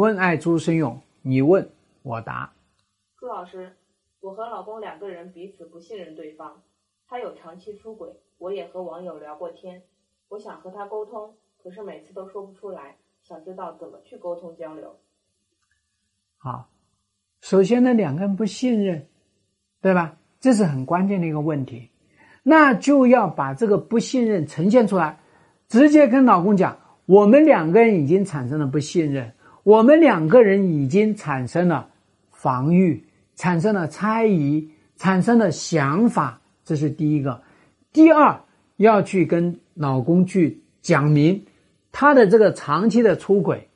问爱朱生勇，你问我答。朱老师，我和老公两个人彼此不信任对方，他有长期出轨，我也和网友聊过天，我想和他沟通，可是每次都说不出来，想知道怎么去沟通交流。好，首先呢，两个人不信任，对吧？这是很关键的一个问题，那就要把这个不信任呈现出来，直接跟老公讲，我们两个人已经产生了不信任，我们两个人已经产生了防御，产生了猜疑，产生了想法，这是第一个。第二，要去跟老公去讲明他的这个长期的出轨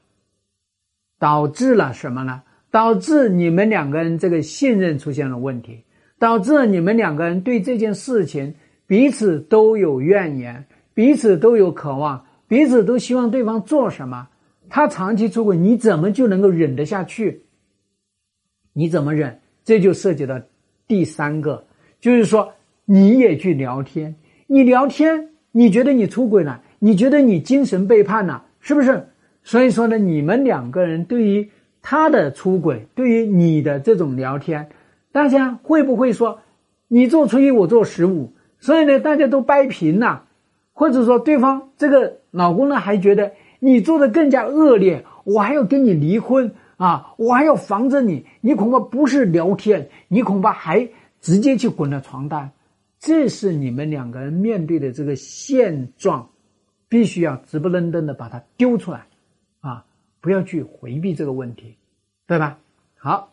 导致了什么呢？导致你们两个人这个信任出现了问题。导致你们两个人对这件事情彼此都有怨言，彼此都有渴望，彼此都希望对方做什么。他长期出轨，你怎么就能够忍得下去？你怎么忍？这就涉及到第三个，就是说你也去聊天，你聊天，你觉得你出轨了，你觉得你精神背叛了，是不是？所以说呢，你们两个人对于他的出轨，对于你的这种聊天。大家会不会说，你做初一，我做十五，所以呢，大家都掰平了，或者说对方这个老公呢还觉得你做的更加恶劣，我还要跟你离婚啊，我还要防着你，你恐怕不是聊天，你恐怕还直接去滚了床单，这是你们两个人面对的这个现状，必须要直不愣登的把它丢出来，啊，不要去回避这个问题，对吧？好。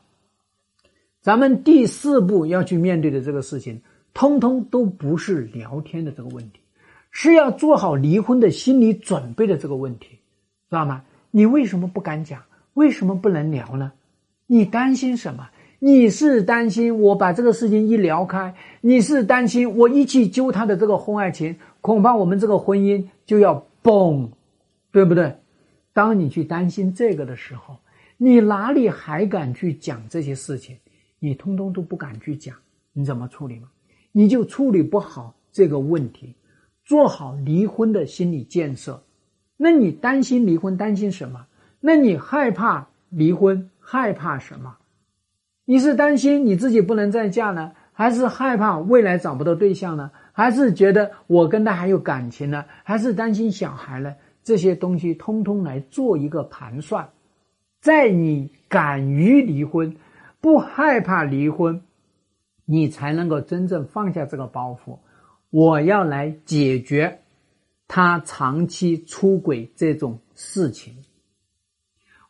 咱们第四步要去面对的这个事情，通通都不是聊天的这个问题，是要做好离婚的心理准备的这个问题，知道吗？你为什么不敢讲？为什么不能聊呢？你担心什么？你是担心我把这个事情一聊开？你是担心我一去揪他的这个婚外情，恐怕我们这个婚姻就要崩，对不对？当你去担心这个的时候，你哪里还敢去讲这些事情？你通通都不敢去讲，你怎么处理吗？你就处理不好这个问题，做好离婚的心理建设。那你担心离婚，担心什么？那你害怕离婚，害怕什么？你是担心你自己不能再嫁呢，还是害怕未来找不到对象呢？还是觉得我跟他还有感情呢？还是担心小孩呢？这些东西通通来做一个盘算，在你敢于离婚。不害怕离婚，你才能够真正放下这个包袱。我要来解决他长期出轨这种事情，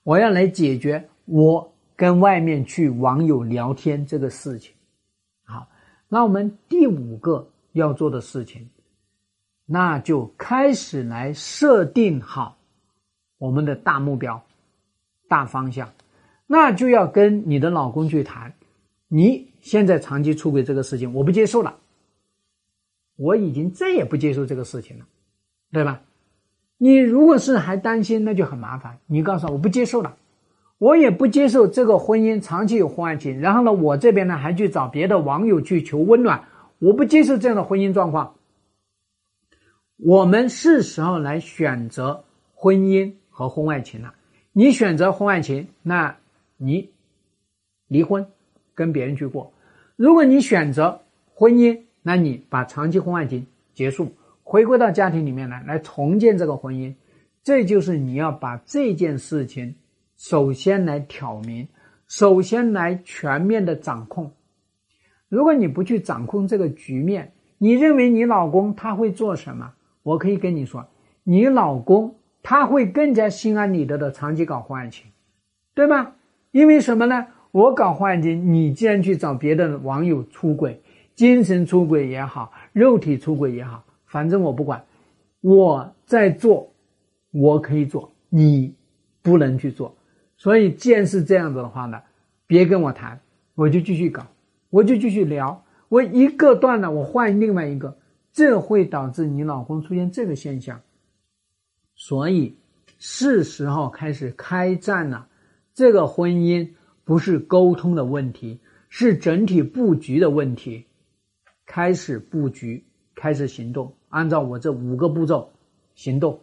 我要来解决我跟外面去网友聊天这个事情。好，那我们第五个要做的事情，那就开始来设定好我们的大目标、大方向。那就要跟你的老公去谈，你现在长期出轨这个事情，我不接受了，我已经再也不接受这个事情了，对吧？你如果是还担心，那就很麻烦。你告诉我，我不接受了，我也不接受这个婚姻长期有婚外情，然后呢，我这边呢还去找别的网友去求温暖，我不接受这样的婚姻状况。我们是时候来选择婚姻和婚外情了。你选择婚外情，那。你离婚，跟别人去过。如果你选择婚姻，那你把长期婚外情结束，回归到家庭里面来，来重建这个婚姻。这就是你要把这件事情首先来挑明，首先来全面的掌控。如果你不去掌控这个局面，你认为你老公他会做什么？我可以跟你说，你老公他会更加心安理得的长期搞婚外情，对吗？因为什么呢？我搞婚外情，你既然去找别的网友出轨，精神出轨也好，肉体出轨也好，反正我不管，我在做，我可以做，你不能去做。所以，既然是这样子的话呢，别跟我谈，我就继续搞，我就继续聊，我一个断了，我换另外一个，这会导致你老公出现这个现象。所以，是时候开始开战了。这个婚姻不是沟通的问题，是整体布局的问题。开始布局，开始行动，按照我这五个步骤行动。